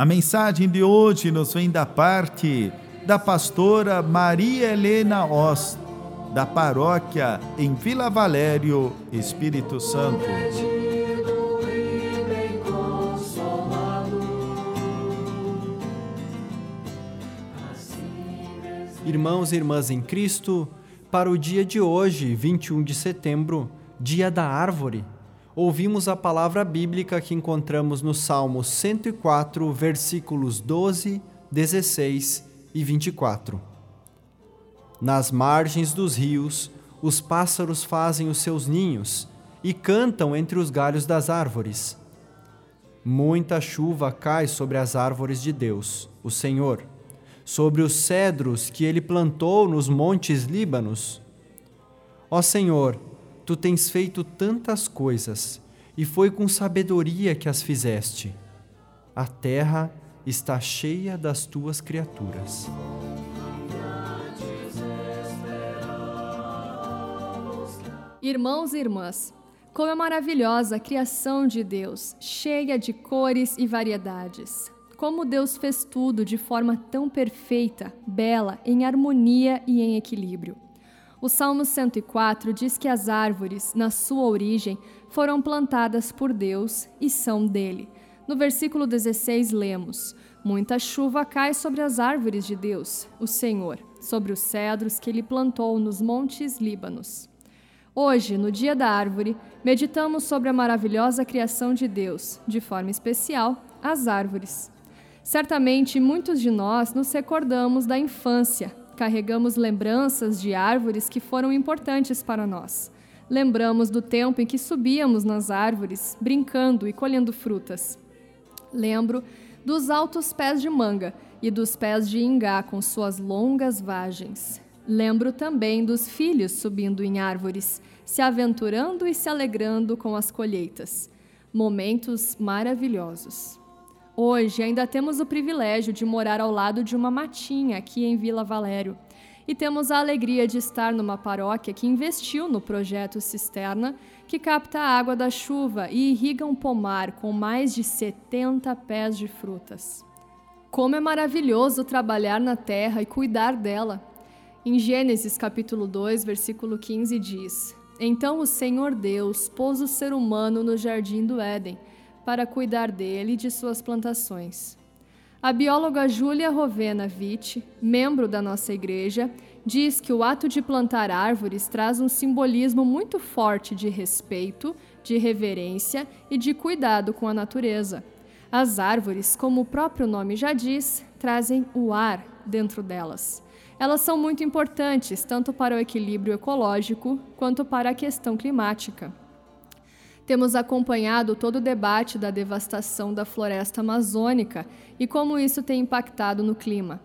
a mensagem de hoje nos vem da parte da pastora Maria Helena Ost, da paróquia em Vila Valério, Espírito Santo. Irmãos e irmãs em Cristo, para o dia de hoje, 21 de setembro, dia da árvore, ouvimos a palavra bíblica que encontramos no Salmo 104, versículos 12, 16 e 24. Nas margens dos rios, os pássaros fazem os seus ninhos e cantam entre os galhos das árvores. Muita chuva cai sobre as árvores de Deus, o Senhor, sobre os cedros que ele plantou nos montes Líbanos. Ó Senhor, Tu tens feito tantas coisas, e foi com sabedoria que as fizeste. A terra está cheia das tuas criaturas. Irmãos e irmãs, como é maravilhosa a criação de Deus, cheia de cores e variedades. Como Deus fez tudo de forma tão perfeita, bela, em harmonia e em equilíbrio. O Salmo 104 diz que as árvores, na sua origem, foram plantadas por Deus e são dele. No versículo 16, lemos: Muita chuva cai sobre as árvores de Deus, o Senhor, sobre os cedros que ele plantou nos montes Líbanos. Hoje, no Dia da Árvore, meditamos sobre a maravilhosa criação de Deus, de forma especial, as árvores. Certamente muitos de nós nos recordamos da infância, carregamos lembranças de árvores que foram importantes para nós. Lembramos do tempo em que subíamos nas árvores, brincando e colhendo frutas. Lembro dos altos pés de manga e dos pés de ingá com suas longas vagens. Lembro também dos filhos subindo em árvores, se aventurando e se alegrando com as colheitas. Momentos maravilhosos. Hoje ainda temos o privilégio de morar ao lado de uma matinha aqui em Vila Valério. E temos a alegria de estar numa paróquia que investiu no projeto Cisterna, que capta a água da chuva e irriga um pomar com mais de 70 pés de frutas. Como é maravilhoso trabalhar na terra e cuidar dela. Em Gênesis capítulo 2, versículo 15 diz: Então o Senhor Deus pôs o ser humano no jardim do Éden para cuidar dele e de suas plantações. A bióloga Júlia Rovena Witt, membro da nossa igreja, diz que o ato de plantar árvores traz um simbolismo muito forte de respeito, de reverência e de cuidado com a natureza. As árvores, como o próprio nome já diz, trazem o ar dentro delas. Elas são muito importantes tanto para o equilíbrio ecológico quanto para a questão climática. Temos acompanhado todo o debate da devastação da floresta amazônica e como isso tem impactado no clima.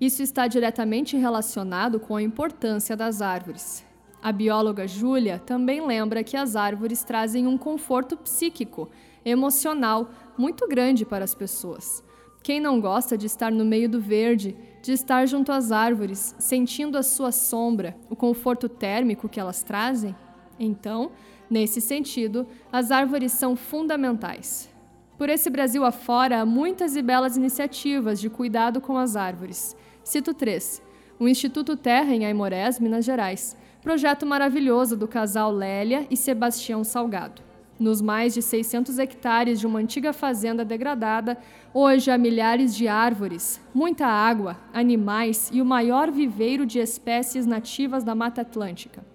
Isso está diretamente relacionado com a importância das árvores. A bióloga Júlia também lembra que as árvores trazem um conforto psíquico, emocional muito grande para as pessoas. Quem não gosta de estar no meio do verde, de estar junto às árvores, sentindo a sua sombra, o conforto térmico que elas trazem? Então, Nesse sentido, as árvores são fundamentais. Por esse Brasil afora, há muitas e belas iniciativas de cuidado com as árvores. Cito três: o Instituto Terra em Aimorés, Minas Gerais, projeto maravilhoso do casal Lélia e Sebastião Salgado. Nos mais de 600 hectares de uma antiga fazenda degradada, hoje há milhares de árvores, muita água, animais e o maior viveiro de espécies nativas da Mata Atlântica.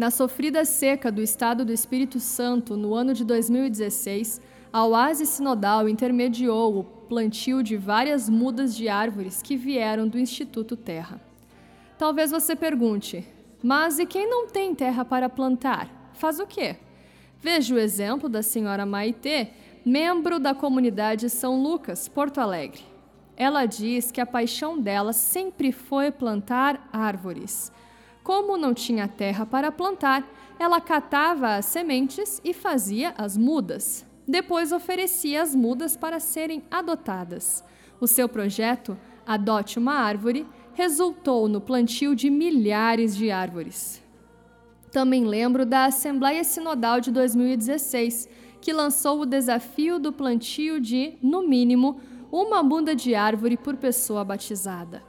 Na sofrida seca do estado do Espírito Santo no ano de 2016, a Oase Sinodal intermediou o plantio de várias mudas de árvores que vieram do Instituto Terra. Talvez você pergunte, mas e quem não tem terra para plantar? Faz o quê? Veja o exemplo da senhora Maitê, membro da comunidade São Lucas, Porto Alegre. Ela diz que a paixão dela sempre foi plantar árvores. Como não tinha terra para plantar, ela catava as sementes e fazia as mudas. Depois oferecia as mudas para serem adotadas. O seu projeto, Adote uma Árvore, resultou no plantio de milhares de árvores. Também lembro da Assembleia Sinodal de 2016, que lançou o desafio do plantio de, no mínimo, uma muda de árvore por pessoa batizada.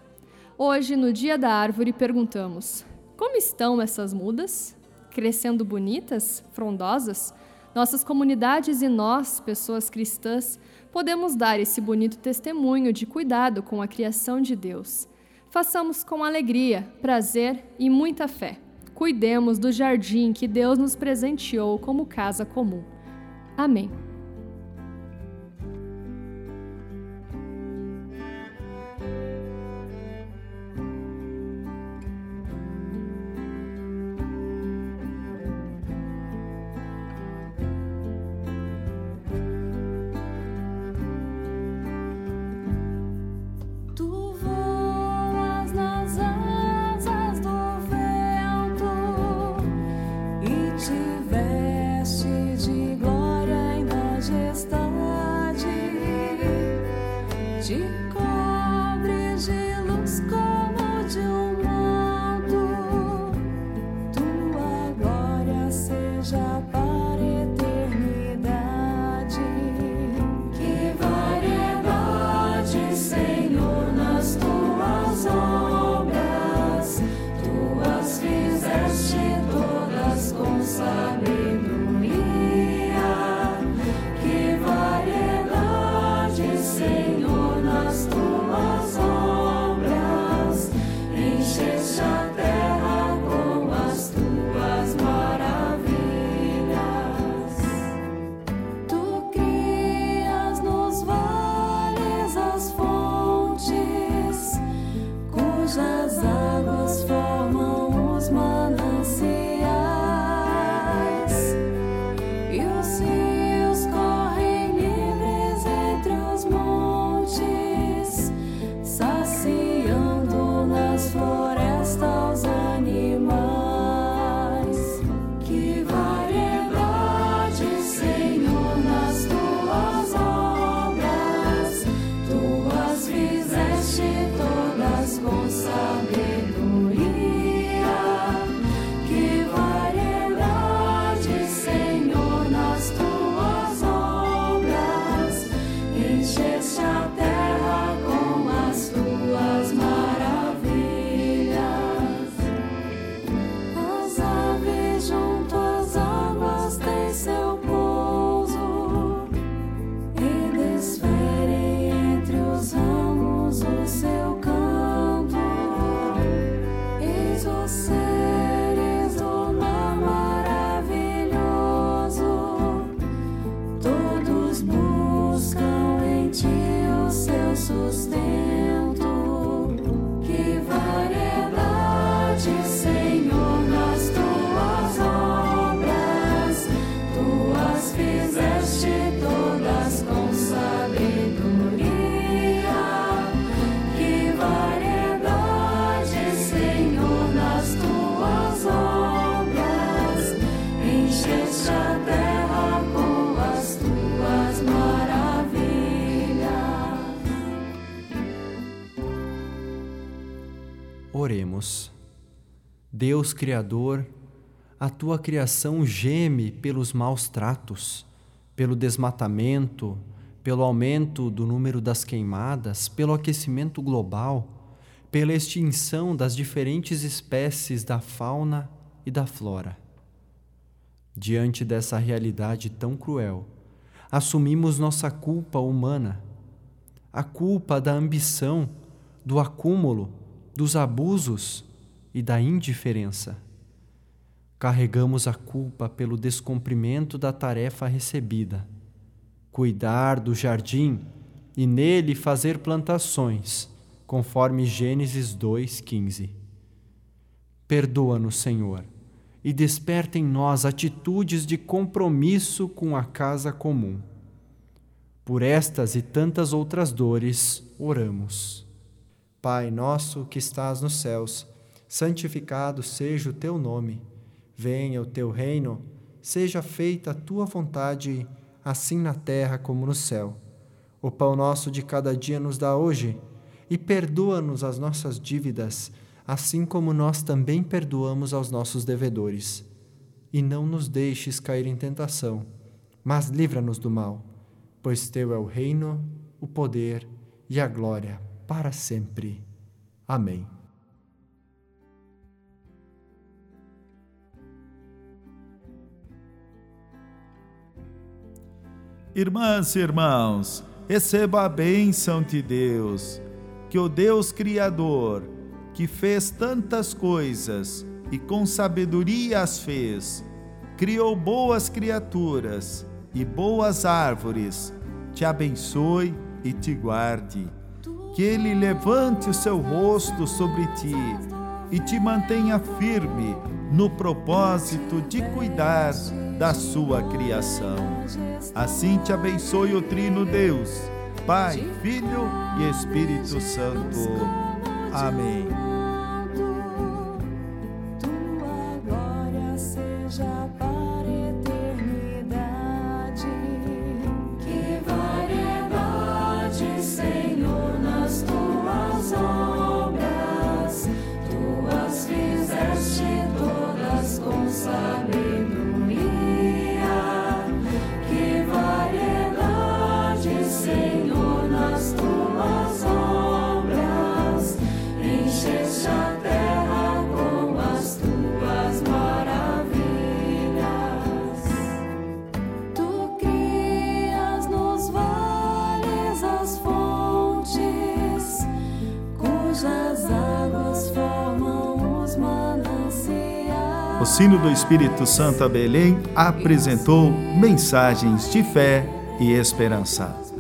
Hoje, no Dia da Árvore, perguntamos: como estão essas mudas? Crescendo bonitas, frondosas? Nossas comunidades e nós, pessoas cristãs, podemos dar esse bonito testemunho de cuidado com a criação de Deus. Façamos com alegria, prazer e muita fé. Cuidemos do jardim que Deus nos presenteou como casa comum. Amém. nos como de um as águas formam os mares. Oremos. Deus Criador, a tua criação geme pelos maus tratos, pelo desmatamento, pelo aumento do número das queimadas, pelo aquecimento global, pela extinção das diferentes espécies da fauna e da flora. Diante dessa realidade tão cruel, assumimos nossa culpa humana, a culpa da ambição, do acúmulo, dos abusos e da indiferença. Carregamos a culpa pelo descumprimento da tarefa recebida, cuidar do jardim e nele fazer plantações, conforme Gênesis 2,15. Perdoa-nos, Senhor, e desperta em nós atitudes de compromisso com a casa comum. Por estas e tantas outras dores, oramos. Pai nosso que estás nos céus, santificado seja o teu nome. Venha o teu reino, seja feita a tua vontade, assim na terra como no céu. O pão nosso de cada dia nos dá hoje, e perdoa-nos as nossas dívidas, assim como nós também perdoamos aos nossos devedores. E não nos deixes cair em tentação, mas livra-nos do mal pois teu é o reino, o poder e a glória para sempre. Amém. Irmãs e irmãos, receba a bênção de Deus, que o Deus Criador, que fez tantas coisas e com sabedoria as fez, criou boas criaturas e boas árvores, te abençoe e te guarde. Que Ele levante o seu rosto sobre ti e te mantenha firme no propósito de cuidar da sua criação. Assim te abençoe o Trino Deus, Pai, Filho e Espírito Santo. Amém. O sino do Espírito Santo a Belém apresentou mensagens de fé e esperança.